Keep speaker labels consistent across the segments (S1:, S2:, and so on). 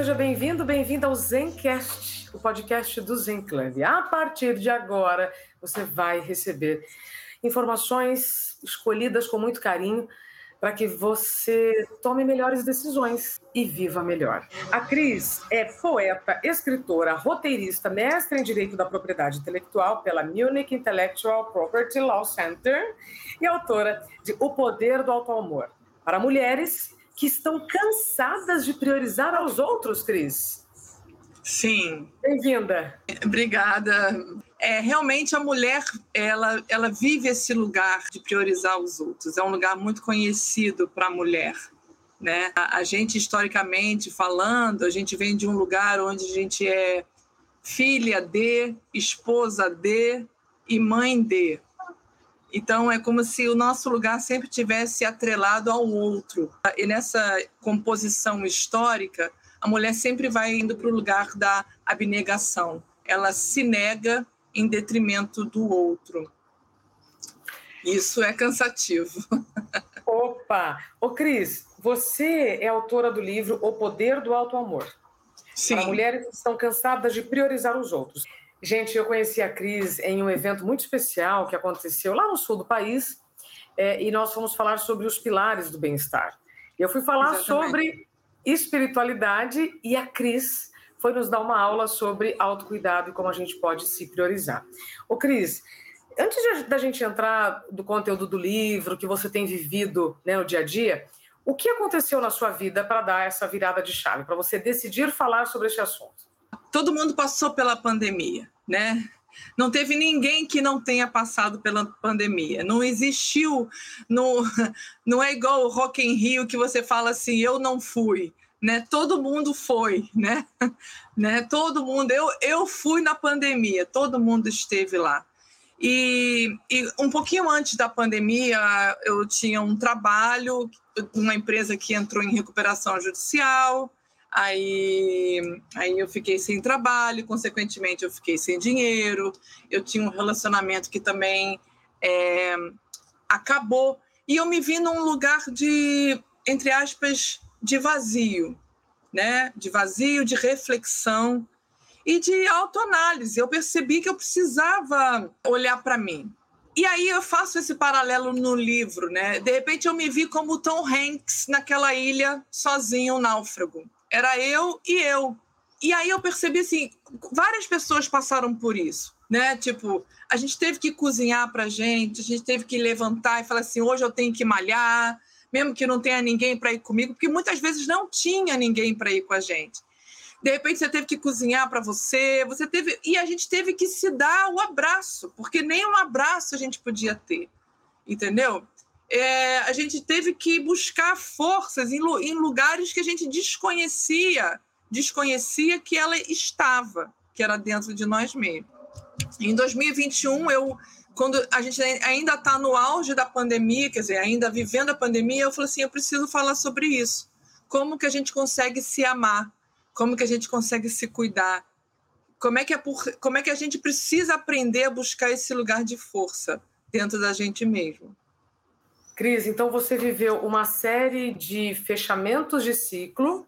S1: Seja bem-vindo, bem-vinda ao Zencast o podcast do Zen Club. A partir de agora, você vai receber informações escolhidas com muito carinho para que você tome melhores decisões e viva melhor. A Cris é poeta, escritora, roteirista, mestre em Direito da Propriedade Intelectual pela Munich Intellectual Property Law Center e autora de O Poder do Alto Amor para mulheres que estão cansadas de priorizar aos outros, Cris.
S2: Sim.
S1: Bem-vinda.
S2: Obrigada. É, realmente a mulher ela, ela vive esse lugar de priorizar os outros. É um lugar muito conhecido para a mulher. Né? A, a, gente, historicamente falando, a gente vem de um lugar onde a gente é filha de, esposa de e mãe de. Então é como se o nosso lugar sempre tivesse atrelado ao outro. E nessa composição histórica, a mulher sempre vai indo para o lugar da abnegação. Ela se nega em detrimento do outro. Isso é cansativo.
S1: Opa! Ô, Cris, você é autora do livro O Poder do Alto Amor.
S2: Sim.
S1: Para mulheres estão cansadas de priorizar os outros. Gente, eu conheci a Cris em um evento muito especial que aconteceu lá no sul do país, é, e nós fomos falar sobre os pilares do bem-estar. Eu fui falar Exatamente. sobre espiritualidade e a Cris foi nos dar uma aula sobre autocuidado e como a gente pode se priorizar. Ô Cris, antes da gente entrar do conteúdo do livro, que você tem vivido né, no dia a dia, o que aconteceu na sua vida para dar essa virada de chave, para você decidir falar sobre esse assunto?
S2: Todo mundo passou pela pandemia, né? Não teve ninguém que não tenha passado pela pandemia. Não existiu, no, não é igual o Rock in Rio que você fala assim, eu não fui. Né? Todo mundo foi, né? né? Todo mundo, eu, eu fui na pandemia, todo mundo esteve lá. E, e, um pouquinho antes da pandemia, eu tinha um trabalho, uma empresa que entrou em recuperação judicial, Aí, aí eu fiquei sem trabalho, consequentemente eu fiquei sem dinheiro. Eu tinha um relacionamento que também é, acabou e eu me vi num lugar de, entre aspas, de vazio, né? De vazio, de reflexão e de autoanálise. Eu percebi que eu precisava olhar para mim. E aí eu faço esse paralelo no livro, né? De repente eu me vi como Tom Hanks naquela ilha sozinho, um náufrago era eu e eu. E aí eu percebi assim, várias pessoas passaram por isso, né? Tipo, a gente teve que cozinhar pra gente, a gente teve que levantar e falar assim, hoje eu tenho que malhar, mesmo que não tenha ninguém para ir comigo, porque muitas vezes não tinha ninguém para ir com a gente. De repente você teve que cozinhar para você, você teve e a gente teve que se dar o abraço, porque nem um abraço a gente podia ter, entendeu? É, a gente teve que buscar forças em, em lugares que a gente desconhecia, desconhecia que ela estava, que era dentro de nós mesmos. Em 2021, eu, quando a gente ainda está no auge da pandemia, quer dizer, ainda vivendo a pandemia, eu falei assim, eu preciso falar sobre isso. Como que a gente consegue se amar? Como que a gente consegue se cuidar? Como é que, é por, como é que a gente precisa aprender a buscar esse lugar de força dentro da gente mesmo?
S1: Cris, então você viveu uma série de fechamentos de ciclo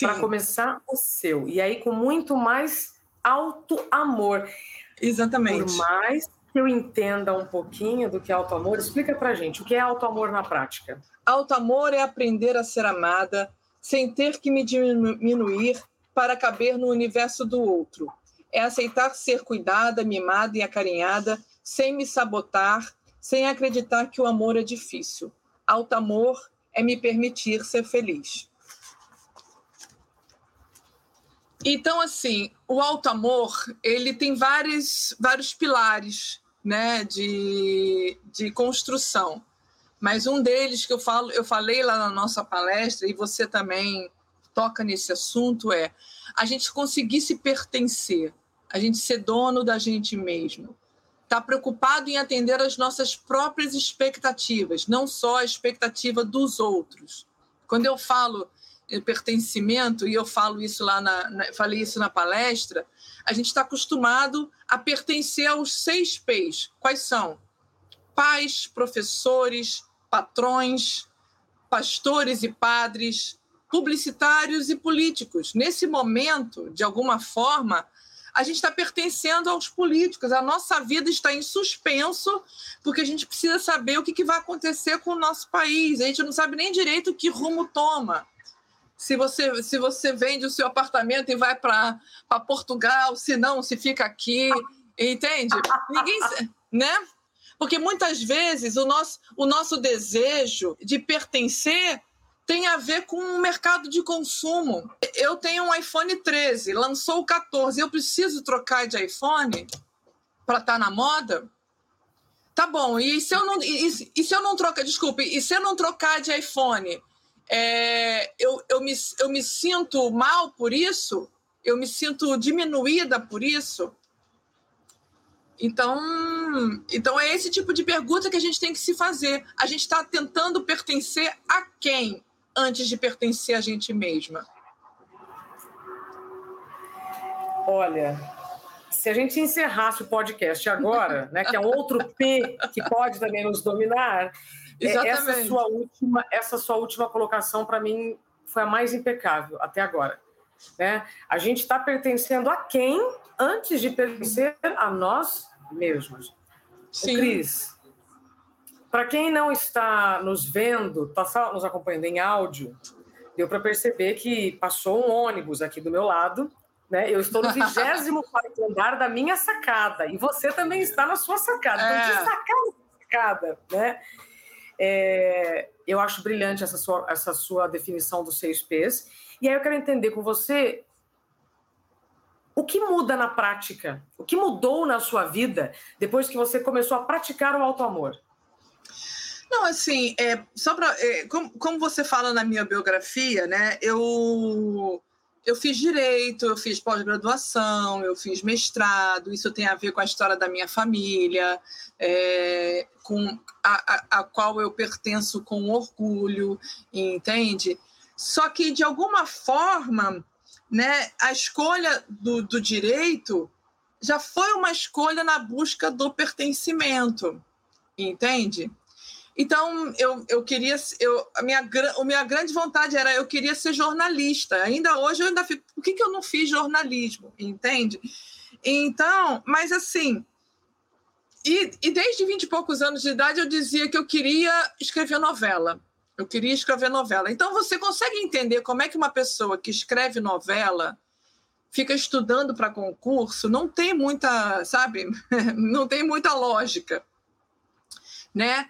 S1: para começar o seu. E aí com muito mais auto-amor.
S2: Exatamente.
S1: Por mais que eu entenda um pouquinho do que é auto-amor, explica para gente o que é auto-amor na prática.
S2: Auto-amor é aprender a ser amada sem ter que me diminuir para caber no universo do outro. É aceitar ser cuidada, mimada e acarinhada sem me sabotar sem acreditar que o amor é difícil. Alto amor é me permitir ser feliz. Então, assim, o alto amor ele tem vários, vários pilares né, de, de construção. Mas um deles que eu falo, eu falei lá na nossa palestra, e você também toca nesse assunto, é a gente conseguir se pertencer, a gente ser dono da gente mesmo está preocupado em atender às nossas próprias expectativas, não só a expectativa dos outros. Quando eu falo pertencimento, e eu falo isso lá na, na falei isso na palestra, a gente está acostumado a pertencer aos seis P's. Quais são? Pais, professores, patrões, pastores e padres, publicitários e políticos. Nesse momento, de alguma forma, a gente está pertencendo aos políticos. A nossa vida está em suspenso, porque a gente precisa saber o que, que vai acontecer com o nosso país. A gente não sabe nem direito que rumo toma. Se você, se você vende o seu apartamento e vai para Portugal, se não, se fica aqui, entende? Ninguém, né? Porque muitas vezes o nosso, o nosso desejo de pertencer tem a ver com o mercado de consumo. Eu tenho um iPhone 13, lançou o 14, eu preciso trocar de iPhone para estar tá na moda? Tá bom, e se eu não, e, e, se eu não trocar, desculpe, e se eu não trocar de iPhone, é, eu, eu, me, eu me sinto mal por isso? Eu me sinto diminuída por isso? Então, então é esse tipo de pergunta que a gente tem que se fazer. A gente está tentando pertencer a quem? Antes de pertencer a gente mesma?
S1: Olha, se a gente encerrasse o podcast agora, né, que é um outro P que pode também nos dominar, é, essa sua última, essa sua última colocação para mim foi a mais impecável até agora. Né? A gente está pertencendo a quem antes de pertencer a nós mesmos. Sim. O Cris, para quem não está nos vendo, está só nos acompanhando em áudio, deu para perceber que passou um ônibus aqui do meu lado. Né? Eu estou no 24 andar da minha sacada e você também está na sua sacada. Então, é. sacada, sacada, né? É, eu acho brilhante essa sua, essa sua definição dos seis P's. E aí eu quero entender com você o que muda na prática, o que mudou na sua vida depois que você começou a praticar o auto-amor.
S2: Não, assim, é, só para. É, como, como você fala na minha biografia, né? Eu, eu fiz direito, eu fiz pós-graduação, eu fiz mestrado, isso tem a ver com a história da minha família, é, com a, a, a qual eu pertenço com orgulho, entende? Só que, de alguma forma, né, a escolha do, do direito já foi uma escolha na busca do pertencimento, entende? Então, eu, eu queria. Eu, a, minha, a minha grande vontade era eu queria ser jornalista. Ainda hoje eu ainda fico. Por que, que eu não fiz jornalismo? Entende? Então, mas assim. E, e desde 20 e poucos anos de idade eu dizia que eu queria escrever novela. Eu queria escrever novela. Então, você consegue entender como é que uma pessoa que escreve novela fica estudando para concurso? Não tem muita, sabe? Não tem muita lógica, né?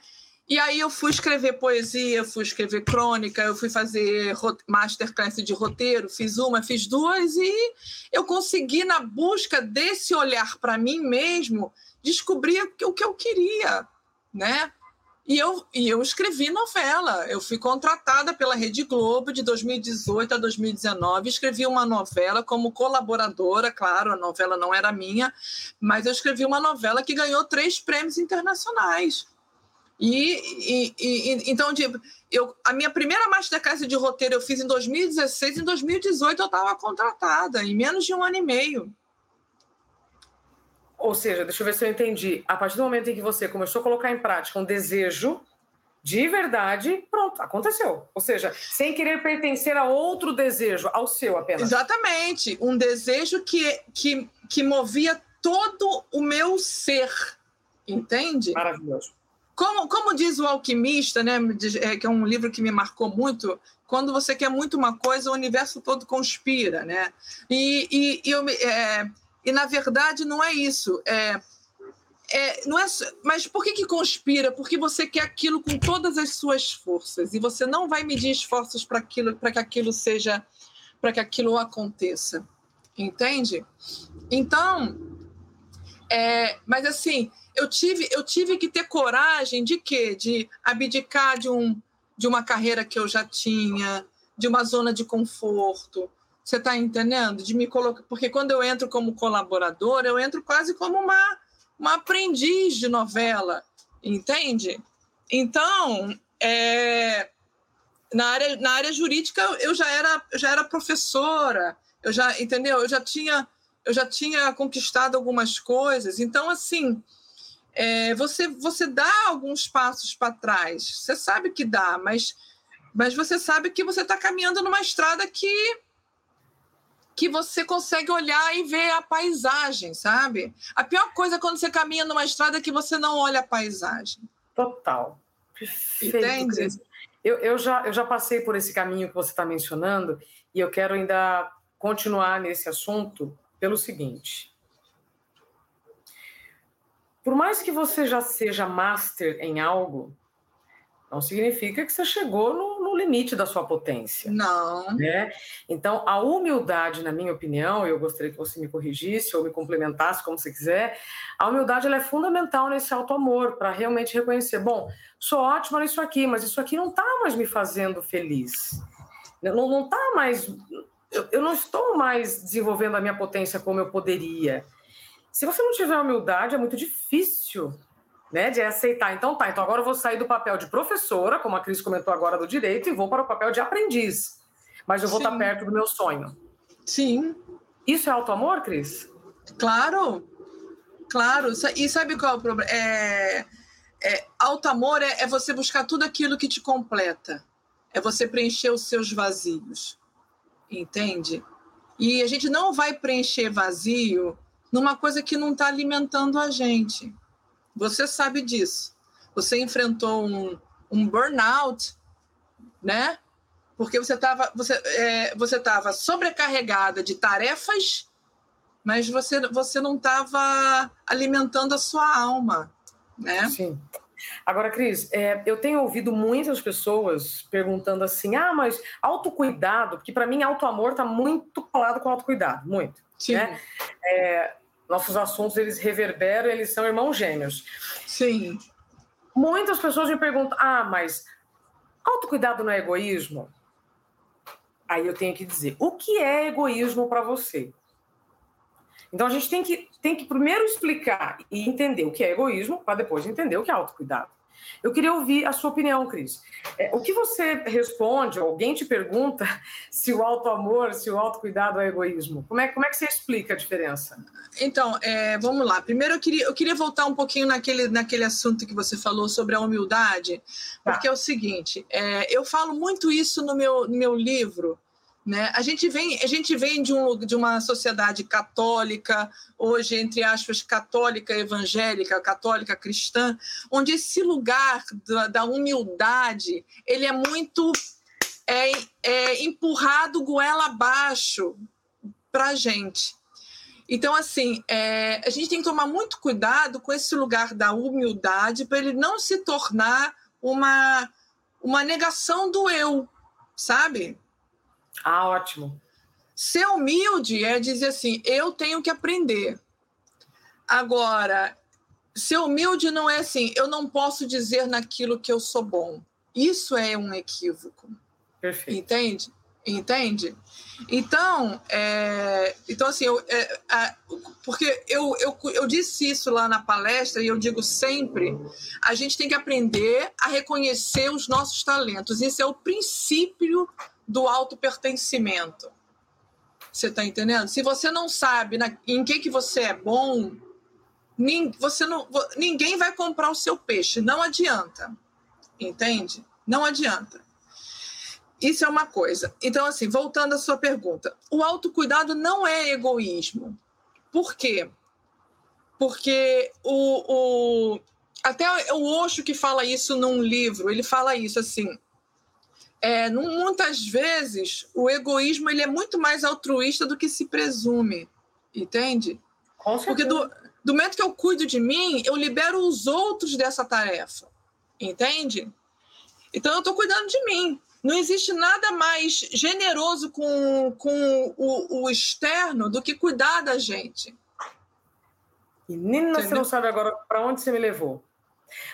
S2: E aí eu fui escrever poesia, fui escrever crônica, eu fui fazer masterclass de roteiro, fiz uma, fiz duas e eu consegui na busca desse olhar para mim mesmo descobrir o que eu queria, né? E eu, e eu escrevi novela. Eu fui contratada pela Rede Globo de 2018 a 2019. Escrevi uma novela como colaboradora, claro, a novela não era minha, mas eu escrevi uma novela que ganhou três prêmios internacionais. E, e, e, então, tipo, eu, a minha primeira masterclass de roteiro eu fiz em 2016, em 2018 eu estava contratada, em menos de um ano e meio.
S1: Ou seja, deixa eu ver se eu entendi. A partir do momento em que você começou a colocar em prática um desejo de verdade, pronto, aconteceu. Ou seja, sem querer pertencer a outro desejo, ao seu apenas.
S2: Exatamente. Um desejo que, que, que movia todo o meu ser. Entende?
S1: Maravilhoso.
S2: Como, como diz o alquimista, né, é, que é um livro que me marcou muito, quando você quer muito uma coisa, o universo todo conspira, né? E, e, e, eu, é, e na verdade não é isso. É, é, não é, mas por que, que conspira? Porque você quer aquilo com todas as suas forças e você não vai medir esforços para aquilo, para que aquilo seja, para que aquilo aconteça, entende? Então, é, mas assim, eu tive, eu tive que ter coragem de quê? De abdicar de, um, de uma carreira que eu já tinha, de uma zona de conforto. Você está entendendo? De me colocar, porque quando eu entro como colaboradora, eu entro quase como uma uma aprendiz de novela, entende? Então, é, na, área, na área jurídica, eu já era, já era professora, eu já, entendeu? Eu já tinha, eu já tinha conquistado algumas coisas. Então, assim, é, você, você dá alguns passos para trás. Você sabe que dá, mas, mas você sabe que você está caminhando numa estrada que que você consegue olhar e ver a paisagem, sabe? A pior coisa é quando você caminha numa estrada é que você não olha a paisagem.
S1: Total. Perfeito, Entende? Eu, eu, já, eu já passei por esse caminho que você está mencionando e eu quero ainda continuar nesse assunto pelo seguinte. Por mais que você já seja master em algo, não significa que você chegou no, no, limite da sua potência.
S2: Não.
S1: Né? Então, a humildade, na minha opinião, eu gostaria que você me corrigisse ou me complementasse, como você quiser, a humildade ela é fundamental nesse auto-amor, para realmente reconhecer: bom, sou ótima nisso aqui, mas isso aqui não está mais me fazendo feliz. Não está mais. Eu, eu não estou mais desenvolvendo a minha potência como eu poderia. Se você não tiver humildade, é muito difícil né, de aceitar. Então tá, então agora eu vou sair do papel de professora, como a Cris comentou agora do direito, e vou para o papel de aprendiz. Mas eu vou Sim. estar perto do meu sonho.
S2: Sim.
S1: Isso é auto-amor, Cris?
S2: Claro, claro. E sabe qual é o problema? É, é, auto-amor é, é você buscar tudo aquilo que te completa. É você preencher os seus vazios. Entende? E a gente não vai preencher vazio numa coisa que não está alimentando a gente. Você sabe disso. Você enfrentou um, um burnout, né? Porque você estava você, é, você tava sobrecarregada de tarefas, mas você, você não estava alimentando a sua alma, né?
S1: Sim. Agora, Cris, é, eu tenho ouvido muitas pessoas perguntando assim: ah, mas autocuidado, porque para mim autoamor está muito colado com autocuidado, muito. Sim. Né? É, nossos assuntos eles reverberam, eles são irmãos gêmeos.
S2: Sim.
S1: Muitas pessoas me perguntam: ah, mas autocuidado não é egoísmo? Aí eu tenho que dizer: o que é egoísmo para você? Então a gente tem que, tem que primeiro explicar e entender o que é egoísmo, para depois entender o que é autocuidado. Eu queria ouvir a sua opinião, Cris. É, o que você responde, alguém te pergunta se o auto-amor, se o autocuidado é egoísmo? Como é, como é que você explica a diferença?
S2: Então, é, vamos lá. Primeiro, eu queria, eu queria voltar um pouquinho naquele, naquele assunto que você falou sobre a humildade, tá. porque é o seguinte: é, eu falo muito isso no meu, no meu livro, né? A, gente vem, a gente vem de, um, de uma sociedade católica, hoje, entre aspas, católica evangélica, católica cristã, onde esse lugar da, da humildade ele é muito é, é empurrado goela abaixo para a gente. Então, assim, é, a gente tem que tomar muito cuidado com esse lugar da humildade para ele não se tornar uma, uma negação do eu, sabe?
S1: Ah, ótimo.
S2: Ser humilde é dizer assim: eu tenho que aprender. Agora, ser humilde não é assim, eu não posso dizer naquilo que eu sou bom. Isso é um equívoco.
S1: Perfeito.
S2: Entende? Entende? Então, é, então assim, eu, é, a, porque eu, eu, eu disse isso lá na palestra e eu digo sempre: a gente tem que aprender a reconhecer os nossos talentos. Isso é o princípio do autopertencimento. Você está entendendo? Se você não sabe na, em que, que você é bom, nin, você não, ninguém vai comprar o seu peixe. Não adianta. Entende? Não adianta. Isso é uma coisa. Então, assim, voltando à sua pergunta, o autocuidado não é egoísmo. Por quê? Porque o, o até o Osho que fala isso num livro, ele fala isso assim: é, muitas vezes o egoísmo ele é muito mais altruísta do que se presume, entende? Porque do, do momento que eu cuido de mim, eu libero os outros dessa tarefa, entende? Então eu estou cuidando de mim. Não existe nada mais generoso com, com o, o externo do que cuidar da gente.
S1: Menina, Entendeu? você não sabe agora para onde você me levou.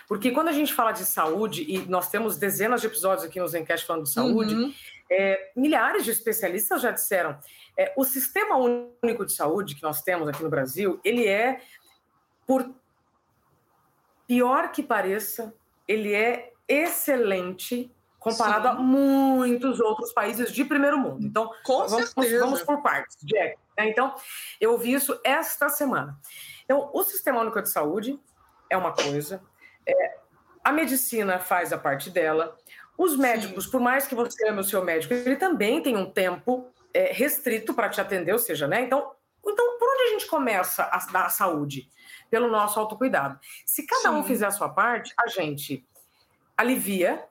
S1: Porque quando a gente fala de saúde, e nós temos dezenas de episódios aqui no Zencast falando de saúde, uhum. é, milhares de especialistas já disseram, é, o sistema único de saúde que nós temos aqui no Brasil, ele é por pior que pareça, ele é excelente comparado Sim. a muitos outros países de primeiro mundo. Então,
S2: Com
S1: vamos,
S2: certeza.
S1: vamos por partes, Jack. Né? Então, eu ouvi isso esta semana. Então, o Sistema Único de Saúde é uma coisa, é, a medicina faz a parte dela, os médicos, Sim. por mais que você ame o seu médico, ele também tem um tempo é, restrito para te atender, ou seja, né? Então, então, por onde a gente começa a dar a saúde? Pelo nosso autocuidado. Se cada Sim. um fizer a sua parte, a gente alivia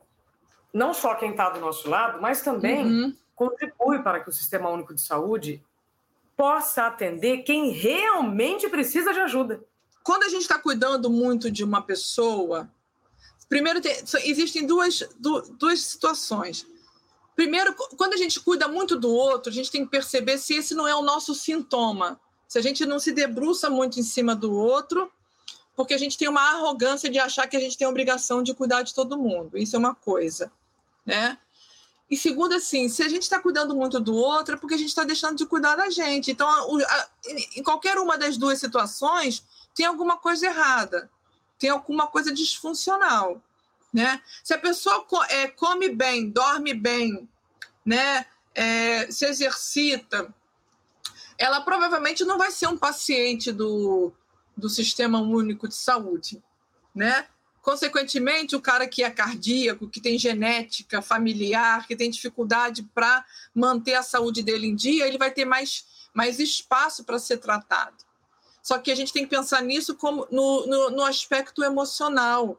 S1: não só quem está do nosso lado, mas também uhum. contribui para que o Sistema Único de Saúde possa atender quem realmente precisa de ajuda.
S2: Quando a gente está cuidando muito de uma pessoa, primeiro tem, existem duas, duas situações. Primeiro, quando a gente cuida muito do outro, a gente tem que perceber se esse não é o nosso sintoma. Se a gente não se debruça muito em cima do outro, porque a gente tem uma arrogância de achar que a gente tem a obrigação de cuidar de todo mundo. Isso é uma coisa, né? E segundo, assim, se a gente está cuidando muito do outro, é porque a gente está deixando de cuidar da gente. Então, a, a, em qualquer uma das duas situações, tem alguma coisa errada, tem alguma coisa disfuncional, né? Se a pessoa é, come bem, dorme bem, né? É, se exercita, ela provavelmente não vai ser um paciente do, do Sistema Único de Saúde, né? Consequentemente, o cara que é cardíaco, que tem genética familiar, que tem dificuldade para manter a saúde dele em dia, ele vai ter mais, mais espaço para ser tratado. Só que a gente tem que pensar nisso como no, no, no aspecto emocional,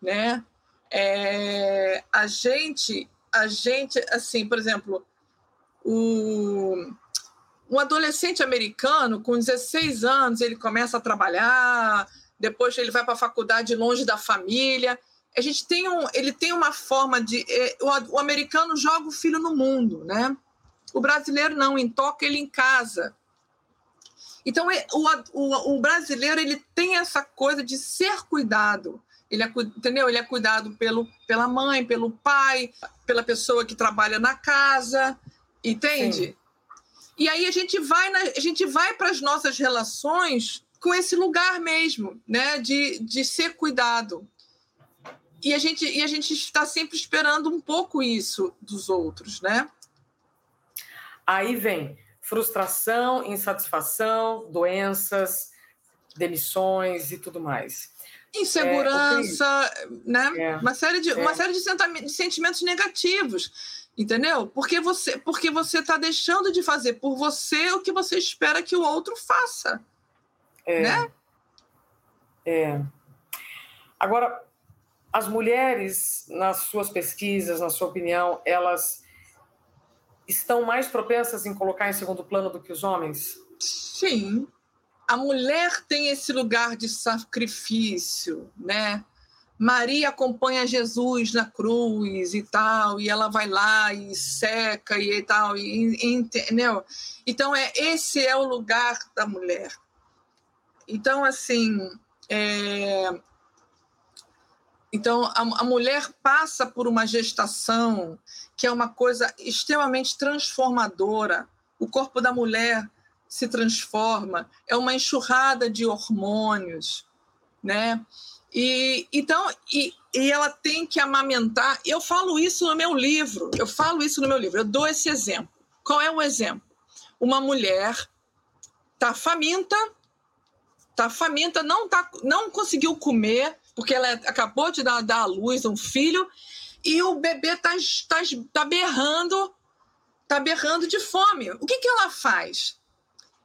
S2: né? É, a gente, a gente, assim, por exemplo, o um adolescente americano com 16 anos, ele começa a trabalhar, depois ele vai para a faculdade longe da família. A gente tem um, ele tem uma forma de é, o, o, americano joga o filho no mundo, né? O brasileiro não, entoca ele em casa. Então é, o, o, o brasileiro ele tem essa coisa de ser cuidado. Ele é, entendeu? Ele é cuidado pelo, pela mãe, pelo pai, pela pessoa que trabalha na casa, entende? Sim. E aí a gente vai, na, a gente vai para as nossas relações com esse lugar mesmo, né, de, de ser cuidado. E a gente e a gente está sempre esperando um pouco isso dos outros, né?
S1: Aí vem frustração, insatisfação, doenças, demissões e tudo mais.
S2: Insegurança, é, né? É, uma série de é. uma série de sentimentos negativos Entendeu? Porque você porque você está deixando de fazer por você o que você espera que o outro faça.
S1: É.
S2: Né?
S1: É. Agora, as mulheres, nas suas pesquisas, na sua opinião, elas estão mais propensas em colocar em segundo plano do que os homens?
S2: Sim. A mulher tem esse lugar de sacrifício, né? Maria acompanha Jesus na cruz e tal, e ela vai lá e seca e tal, e, entendeu? Então, é, esse é o lugar da mulher. Então, assim, é, então a, a mulher passa por uma gestação que é uma coisa extremamente transformadora. O corpo da mulher se transforma, é uma enxurrada de hormônios, né? E então e, e ela tem que amamentar. Eu falo isso no meu livro. Eu falo isso no meu livro. Eu dou esse exemplo. Qual é o exemplo? Uma mulher tá faminta, tá faminta, não tá, não conseguiu comer porque ela acabou de dar, dar à luz um filho e o bebê tá, tá, tá berrando, tá berrando de fome. O que que ela faz?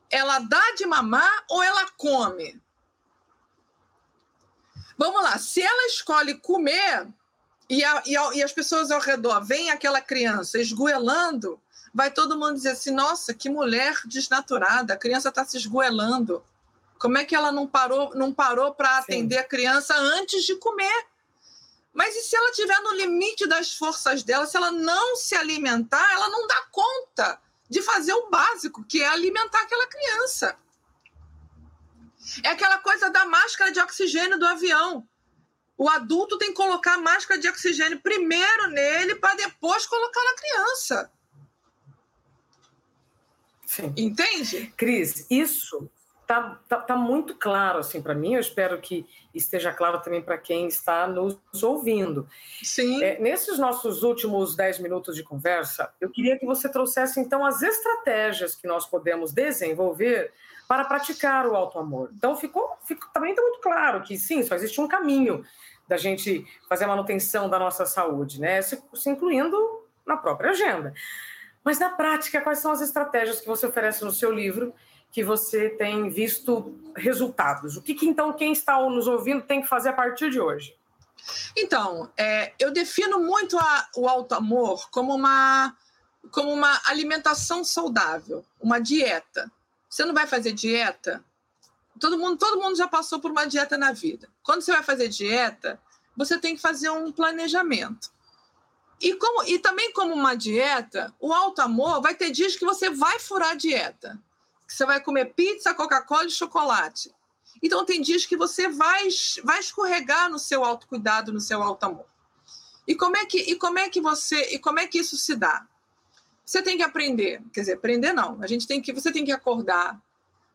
S2: Ela dá de mamar ou ela come? Vamos lá, se ela escolhe comer e, a, e, a, e, as pessoas ao redor veem aquela criança esgoelando, vai todo mundo dizer assim: nossa, que mulher desnaturada, a criança está se esgoelando. Como é que ela não parou, não parou para atender a criança antes de comer? Mas e se ela estiver no limite das forças dela, se ela não se alimentar, ela não dá conta de fazer o básico, que é alimentar aquela criança. É aquela coisa da máscara de oxigênio do avião. O adulto tem que colocar a máscara de oxigênio primeiro nele para depois colocar na criança.
S1: Sim.
S2: Entende?
S1: Cris, isso tá, tá, tá muito claro assim para mim. Eu espero que esteja claro também para quem está nos ouvindo.
S2: Sim.
S1: É, nesses nossos últimos dez minutos de conversa, eu queria que você trouxesse então as estratégias que nós podemos desenvolver para praticar o alto amor. Então ficou, ficou também está muito claro que sim, só existe um caminho da gente fazer a manutenção da nossa saúde, né? Se, se incluindo na própria agenda. Mas na prática, quais são as estratégias que você oferece no seu livro que você tem visto resultados? O que, que então quem está nos ouvindo tem que fazer a partir de hoje?
S2: Então, é, eu defino muito a, o alto amor como uma, como uma alimentação saudável, uma dieta. Você não vai fazer dieta? Todo mundo, todo mundo já passou por uma dieta na vida. Quando você vai fazer dieta, você tem que fazer um planejamento. E, como, e também como uma dieta, o alto amor vai ter dias que você vai furar a dieta. Que você vai comer pizza, Coca-Cola e chocolate. Então tem dias que você vai, vai escorregar no seu autocuidado, no seu alto amor. E como é que e como é que você e como é que isso se dá? Você tem que aprender, quer dizer, aprender não. A gente tem que você tem que acordar.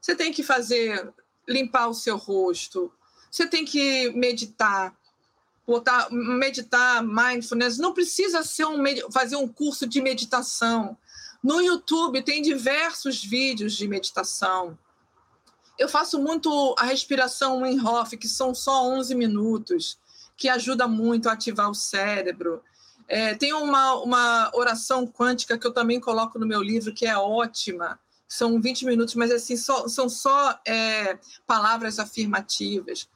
S2: Você tem que fazer limpar o seu rosto. Você tem que meditar botar, meditar, mindfulness, não precisa ser um, fazer um curso de meditação. No YouTube tem diversos vídeos de meditação. Eu faço muito a respiração Wim que são só 11 minutos, que ajuda muito a ativar o cérebro. É, tem uma, uma oração quântica que eu também coloco no meu livro, que é ótima. São 20 minutos, mas assim, só, são só é, palavras afirmativas.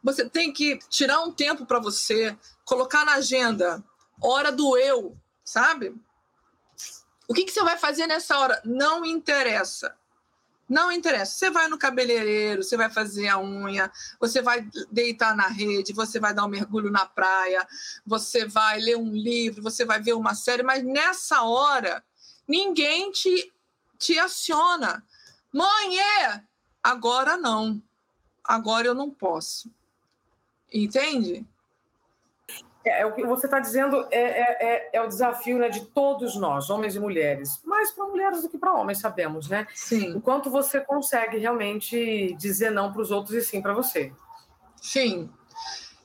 S2: Você tem que tirar um tempo para você, colocar na agenda, hora do eu, sabe? O que, que você vai fazer nessa hora? Não interessa. Não interessa. Você vai no cabeleireiro, você vai fazer a unha, você vai deitar na rede, você vai dar um mergulho na praia, você vai ler um livro, você vai ver uma série, mas nessa hora ninguém te, te aciona. Mãe, é! Agora não. Agora eu não posso. Entende?
S1: É, é, o que você está dizendo é, é, é, é, o desafio né, de todos nós, homens e mulheres, mais para mulheres do que para homens, sabemos, né?
S2: Sim.
S1: Enquanto você consegue realmente dizer não para os outros e sim para você.
S2: Sim.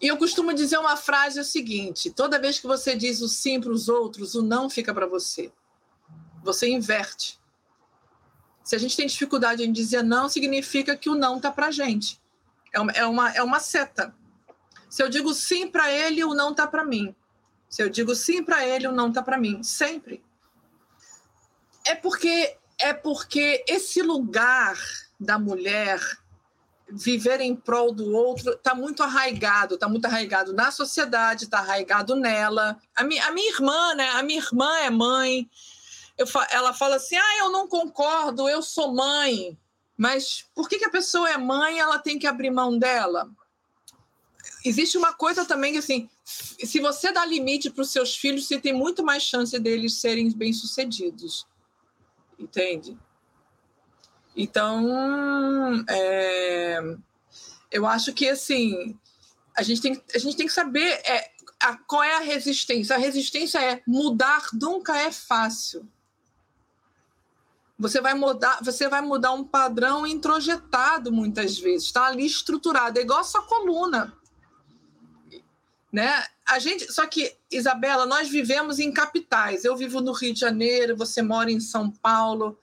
S2: E eu costumo dizer uma frase é o seguinte: toda vez que você diz o sim para os outros, o não fica para você. Você inverte. Se a gente tem dificuldade em dizer não, significa que o não está para a gente. É uma, é, uma, é uma seta. Se eu digo sim para ele, o não tá para mim. Se eu digo sim para ele, o não tá para mim, sempre. É porque é porque esse lugar da mulher viver em prol do outro está muito arraigado, está muito arraigado na sociedade, está arraigado nela. A minha, a minha irmã, né? A minha irmã é mãe. Eu, ela fala assim: ah, eu não concordo, eu sou mãe. Mas por que, que a pessoa é mãe ela tem que abrir mão dela? Existe uma coisa também que, assim, se você dá limite para os seus filhos, você tem muito mais chance deles serem bem-sucedidos. Entende? Então, é, eu acho que, assim, a gente tem, a gente tem que saber é, a, qual é a resistência. A resistência é mudar nunca é fácil. Você vai mudar, você vai mudar um padrão introjetado muitas vezes, está ali estruturado, é igual a sua coluna né? A gente, só que Isabela, nós vivemos em capitais. Eu vivo no Rio de Janeiro, você mora em São Paulo.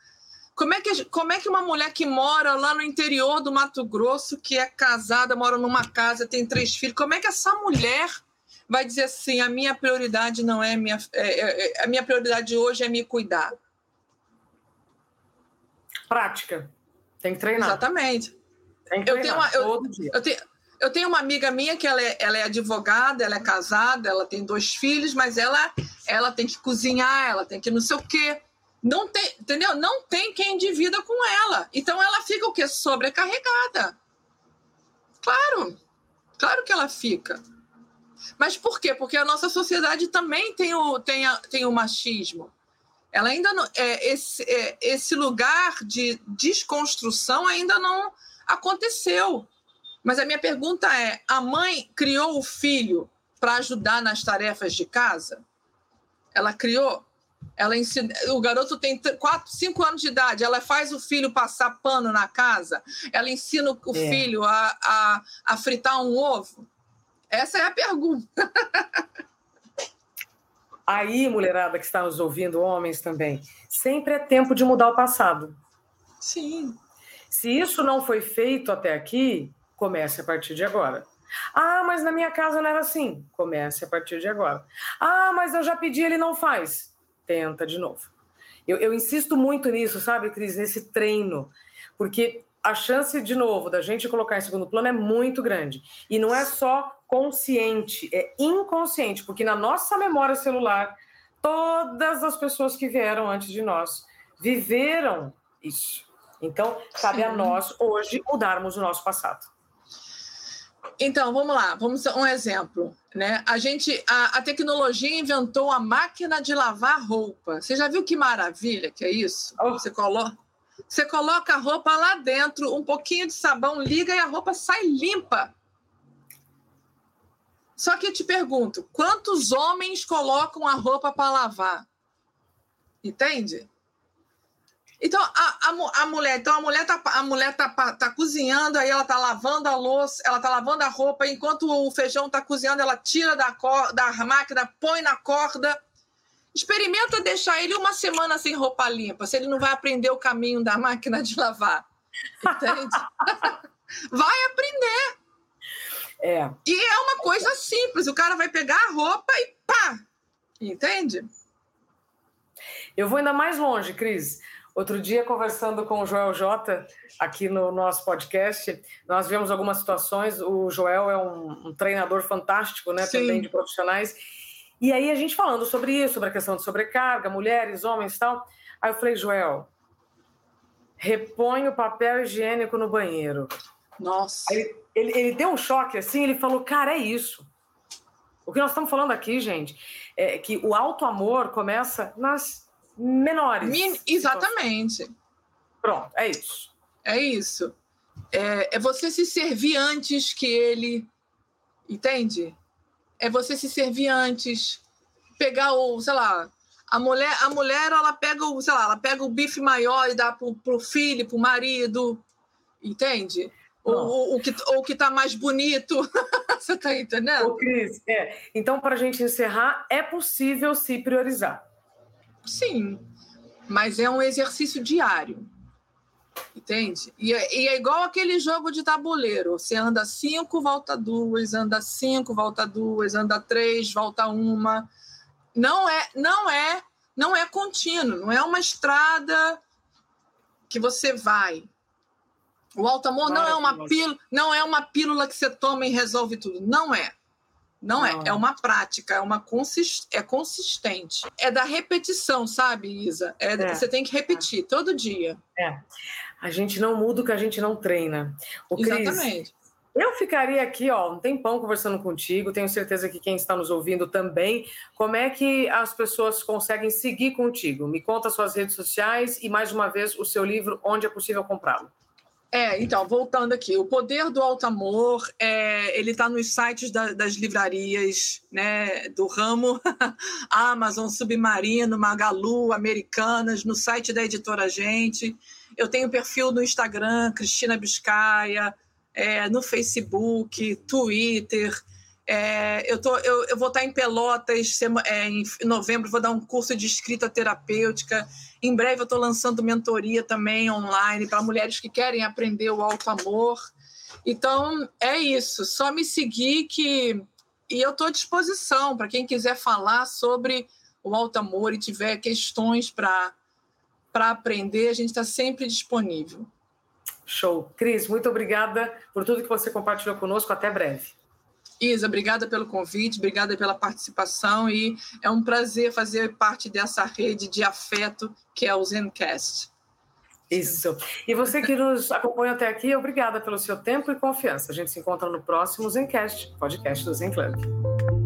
S2: Como é que como é que uma mulher que mora lá no interior do Mato Grosso, que é casada, mora numa casa, tem três filhos, como é que essa mulher vai dizer assim: a minha prioridade não é minha, é, é, é a minha prioridade hoje é me cuidar?
S1: Prática. Tem que treinar.
S2: Exatamente.
S1: Tem que treinar, eu tenho uma, eu, todo dia.
S2: Eu tenho, eu tenho uma amiga minha que ela é, ela é advogada, ela é casada, ela tem dois filhos, mas ela, ela tem que cozinhar, ela tem que não sei o quê. Não tem, entendeu? Não tem quem divida com ela. Então ela fica o quê? Sobrecarregada. Claro, claro que ela fica. Mas por quê? Porque a nossa sociedade também tem o, tem a, tem o machismo. Ela ainda não, é, esse, é, esse lugar de desconstrução ainda não aconteceu. Mas a minha pergunta é: a mãe criou o filho para ajudar nas tarefas de casa? Ela criou? Ela ensina, o garoto tem 4, 5 anos de idade, ela faz o filho passar pano na casa, ela ensina o é. filho a, a, a fritar um ovo. Essa é a pergunta.
S1: Aí, mulherada que está nos ouvindo, homens também, sempre é tempo de mudar o passado.
S2: Sim.
S1: Se isso não foi feito até aqui, comece a partir de agora. Ah, mas na minha casa não era assim. Comece a partir de agora. Ah, mas eu já pedi, ele não faz. Tenta de novo. Eu, eu insisto muito nisso, sabe, Cris, nesse treino, porque a chance, de novo, da gente colocar em segundo plano é muito grande. E não é só consciente, é inconsciente, porque na nossa memória celular, todas as pessoas que vieram antes de nós viveram isso. Então, cabe Sim. a nós hoje mudarmos o nosso passado.
S2: Então, vamos lá, vamos um exemplo, né? A gente, a, a, tecnologia inventou a máquina de lavar roupa. Você já viu que maravilha que é isso? Oh. Você coloca, você coloca a roupa lá dentro, um pouquinho de sabão, liga e a roupa sai limpa. Só que eu te pergunto, quantos homens colocam a roupa para lavar? Entende? Então, a, a, a, mulher, então a mulher tá, a mulher tá, tá cozinhando, aí ela tá lavando a louça, ela tá lavando a roupa, enquanto o feijão tá cozinhando, ela tira da, da máquina, põe na corda. Experimenta deixar ele uma semana sem roupa limpa, se ele não vai aprender o caminho da máquina de lavar. Entende? vai aprender.
S1: É.
S2: E é uma coisa simples, o cara vai pegar a roupa e pá! Entende?
S1: Eu vou ainda mais longe, Cris. Outro dia, conversando com o Joel Jota, aqui no nosso podcast, nós vimos algumas situações. O Joel é um, um treinador fantástico, né, também de profissionais. E aí a gente falando sobre isso, sobre a questão de sobrecarga, mulheres, homens e tal. Aí eu falei, Joel, repõe o papel higiênico no banheiro.
S2: Nossa.
S1: Aí ele, ele deu um choque assim, ele falou, cara, é isso. O que nós estamos falando aqui, gente, é que o alto amor começa nas menores. Min
S2: exatamente.
S1: Pronto, é isso.
S2: É isso. É, é você se servir antes que ele. Entende? É você se servir antes. Pegar o, sei lá, a mulher, a mulher ela pega o, sei lá, ela pega o bife maior e dá pro, pro filho, pro marido. Entende? O, o, que, o que tá mais bonito. Você tá entendendo?
S1: Ô, Cris, é. Então, para a gente encerrar, é possível se priorizar.
S2: Sim, mas é um exercício diário. Entende? E é, e é, igual aquele jogo de tabuleiro. Você anda cinco, volta duas, anda cinco, volta duas, anda três, volta uma. Não é, não é, não é contínuo, não é uma estrada que você vai. O alto amor não é uma pílula, não é uma pílula que você toma e resolve tudo. Não é. Não, é, é uma prática, é uma consist, é consistente. É da repetição, sabe, Isa? É, é. Você tem que repetir é. todo dia.
S1: É. A gente não muda o que a gente não treina.
S2: O Exatamente.
S1: eu ficaria aqui, ó, um tempão conversando contigo. Tenho certeza que quem está nos ouvindo também. Como é que as pessoas conseguem seguir contigo? Me conta suas redes sociais e mais uma vez o seu livro, onde é possível comprá-lo.
S2: É, então, voltando aqui, o Poder do Alto Amor, é, ele está nos sites da, das livrarias né, do ramo, Amazon, Submarino, Magalu, Americanas, no site da editora Gente. Eu tenho perfil no Instagram, Cristina Biscaia, é, no Facebook, Twitter. É, eu, tô, eu, eu, vou estar em Pelotas é, em novembro, vou dar um curso de escrita terapêutica. Em breve eu estou lançando mentoria também online para mulheres que querem aprender o alto amor. Então é isso, só me seguir que e eu estou à disposição para quem quiser falar sobre o alto amor e tiver questões para aprender, a gente está sempre disponível.
S1: Show. Cris, muito obrigada por tudo que você compartilhou conosco. Até breve.
S2: Isa, obrigada pelo convite, obrigada pela participação e é um prazer fazer parte dessa rede de afeto que é o Zencast.
S1: Isso. E você que nos acompanha até aqui, obrigada pelo seu tempo e confiança. A gente se encontra no próximo Zencast, podcast do Zen Club.